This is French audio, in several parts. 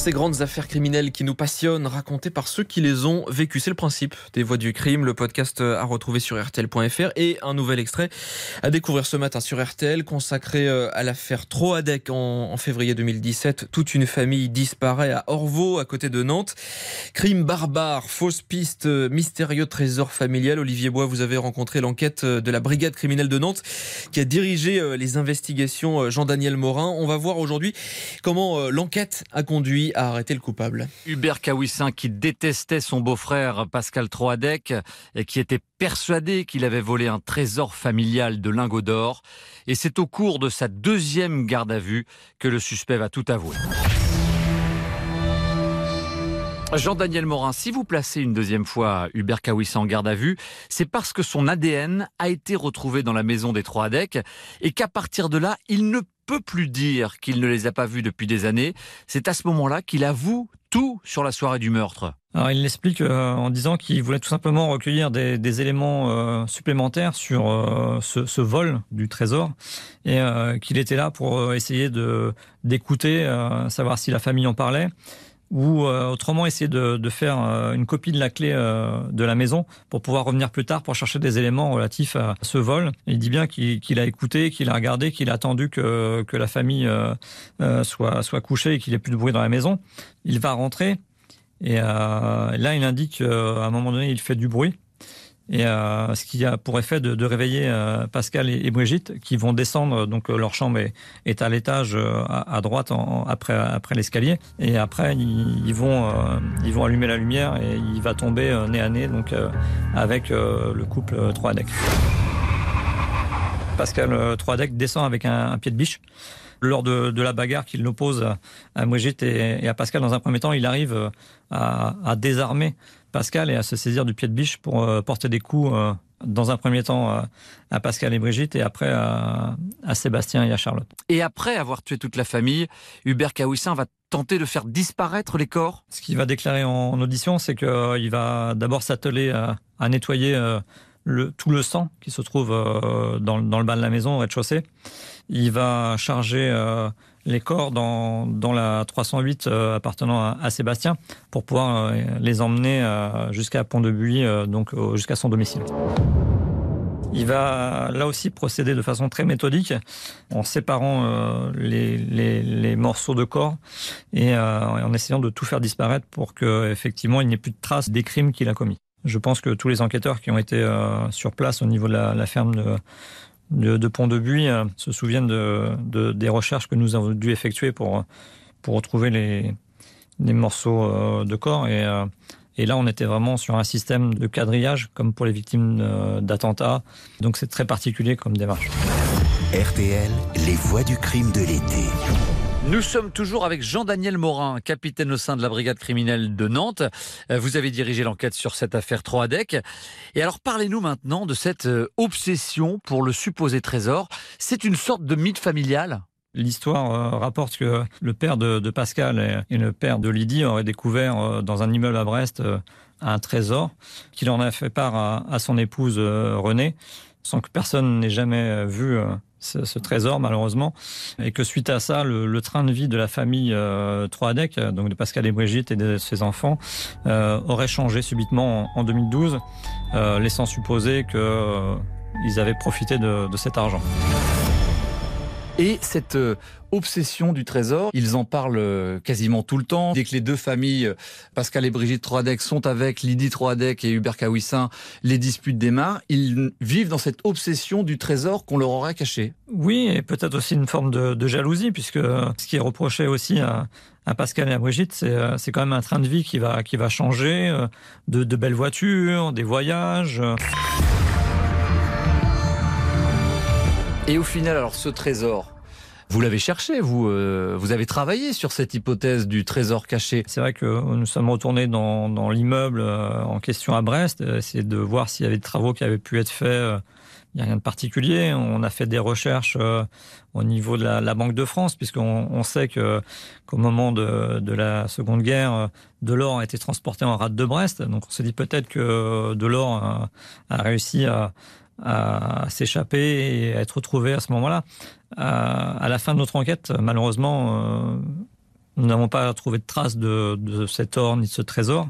Ces grandes affaires criminelles qui nous passionnent, racontées par ceux qui les ont vécues. C'est le principe des Voix du crime. Le podcast à retrouver sur RTL.fr et un nouvel extrait à découvrir ce matin sur RTL consacré euh, à l'affaire Troadec en, en février 2017. Toute une famille disparaît à Orvaux, à côté de Nantes. Crime barbare, fausse piste, mystérieux trésor familial. Olivier Bois, vous avez rencontré l'enquête de la brigade criminelle de Nantes qui a dirigé euh, les investigations euh, Jean-Daniel Morin. On va voir aujourd'hui comment l'enquête a conduit arrêter le coupable. Hubert Kawissin qui détestait son beau-frère Pascal Troadec et qui était persuadé qu'il avait volé un trésor familial de lingots d'or. Et c'est au cours de sa deuxième garde à vue que le suspect va tout avouer. Jean-Daniel Morin, si vous placez une deuxième fois Hubert Kawissin en garde à vue, c'est parce que son ADN a été retrouvé dans la maison des Troadec et qu'à partir de là, il ne peut plus dire qu'il ne les a pas vus depuis des années. C'est à ce moment-là qu'il avoue tout sur la soirée du meurtre. Il l'explique euh, en disant qu'il voulait tout simplement recueillir des, éléments euh, supplémentaires sur euh, ce, ce, vol du trésor et qu'il était là pour essayer d'écouter, savoir si la famille en parlait ou euh, autrement essayer de, de faire euh, une copie de la clé euh, de la maison pour pouvoir revenir plus tard pour chercher des éléments relatifs à ce vol. Il dit bien qu'il a écouté, qu'il a regardé, qu'il a attendu que, que la famille soit, soit couchée et qu'il ait plus de bruit dans la maison. Il va rentrer et là il indique qu'à un moment donné il fait du bruit et euh, ce qui a pour effet de, réveiller euh, Pascal et, et, Brigitte qui vont descendre donc euh, leur chambre est, à l'étage à, droite après après l'escalier et après ils, vont ils vont allumer la lumière et il va tomber nez à nez donc avec le couple Troadec. Pascal Troadec descend avec un, pied de biche lors de, la bagarre qu'il oppose à Brigitte et, à Pascal, dans un premier temps, il arrive à désarmer Pascal et à se saisir du pied de biche pour euh, porter des coups euh, dans un premier temps euh, à Pascal et Brigitte et après à, Sébastien et à Charlotte. Et après avoir tué toute la famille, Hubert Kawissin va tenter de faire disparaître les corps Ce qu'il va déclarer en, audition, c'est qu'il va d'abord s'atteler à, à, nettoyer le, tout le sang qui se trouve dans, dans le bas de la maison au rez-de-chaussée. Il va charger les corps dans, dans la 308 euh, appartenant à, Sébastien pour pouvoir euh, les emmener euh, jusqu'à Pont-de-Buis, euh, donc jusqu'à son domicile. Il va là aussi procéder de façon très méthodique en séparant les, les, morceaux de corps et en essayant de tout faire disparaître pour que effectivement il n'y ait plus de traces des crimes qu'il a commis. Je pense que tous les enquêteurs qui ont été sur place au niveau de la ferme de, de, de Pont-de-Buis euh, se souviennent de, des recherches que nous avons dû effectuer pour, pour retrouver les, les morceaux euh, de corps. Et, euh, et là, on était vraiment sur un système de quadrillage, comme pour les victimes d'attentats. Donc c'est très particulier comme démarche. RTL, les voix du crime de l'été. Nous sommes toujours avec Jean-Daniel Morin, capitaine au sein de la brigade criminelle de Nantes. Euh, vous avez dirigé l'enquête sur cette affaire Troadec. Et alors parlez-nous maintenant de cette euh, obsession pour le supposé trésor. C'est une sorte de mythe familial L'histoire euh, rapporte que le père de, Pascal et le père de Lydie auraient découvert dans un immeuble à Brest un trésor qu'il en a fait part à, à son épouse Renée, sans que personne n'ait jamais vu ce, trésor malheureusement et que suite à ça le, train de vie de la famille euh, Troadec donc de Pascal et Brigitte et de ses enfants euh, aurait changé subitement en, en 2012 euh, laissant supposer que euh, avaient profité de cet argent. Et cette euh, obsession du trésor, ils en parlent euh, quasiment tout le temps. Dès que les deux familles, euh, Pascal et Brigitte Troadec, sont avec Lydie Troadec et Hubert Kawissin, les disputes démarrent, ils vivent dans cette obsession du trésor qu'on leur aurait caché. Oui, et peut-être aussi une forme de, jalousie, puisque ce qui est reproché aussi à, Pascal et à Brigitte, c'est quand même un train de vie qui va, changer, de belles voitures, des voyages. Et au final, alors ce trésor, vous l'avez cherché, vous, euh, vous avez travaillé sur cette hypothèse du trésor caché. C'est vrai que nous sommes retournés dans, dans l'immeuble euh, en question à Brest, euh, essayer de voir s'il y avait des travaux qui avaient pu être faits. Euh, il n'y a rien de particulier. On a fait des recherches euh, au niveau de la, la Banque de France, puisqu'on on sait que qu'au moment de, de la Seconde Guerre, de l'or a été transporté en rade de Brest. Donc on s'est dit peut-être que de l'or a, a réussi à à s'échapper et à être retrouvé à ce moment-là. à la fin de notre enquête, malheureusement, nous n'avons pas trouvé de traces de, de cet or ni de ce trésor.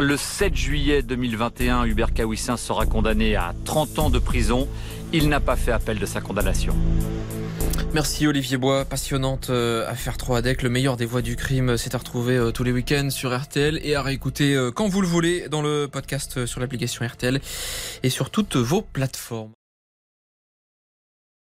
Le 7 juillet 2021, Hubert Kawissin sera condamné à 30 ans de prison. Il n'a pas fait appel de sa condamnation. Merci Olivier Bois, passionnante euh, affaire 3 ADEC. Le meilleur des voix du crime, c'est à retrouver euh, tous les week-ends sur RTL et à réécouter euh, quand vous le voulez dans le podcast sur l'application RTL et sur toutes vos plateformes.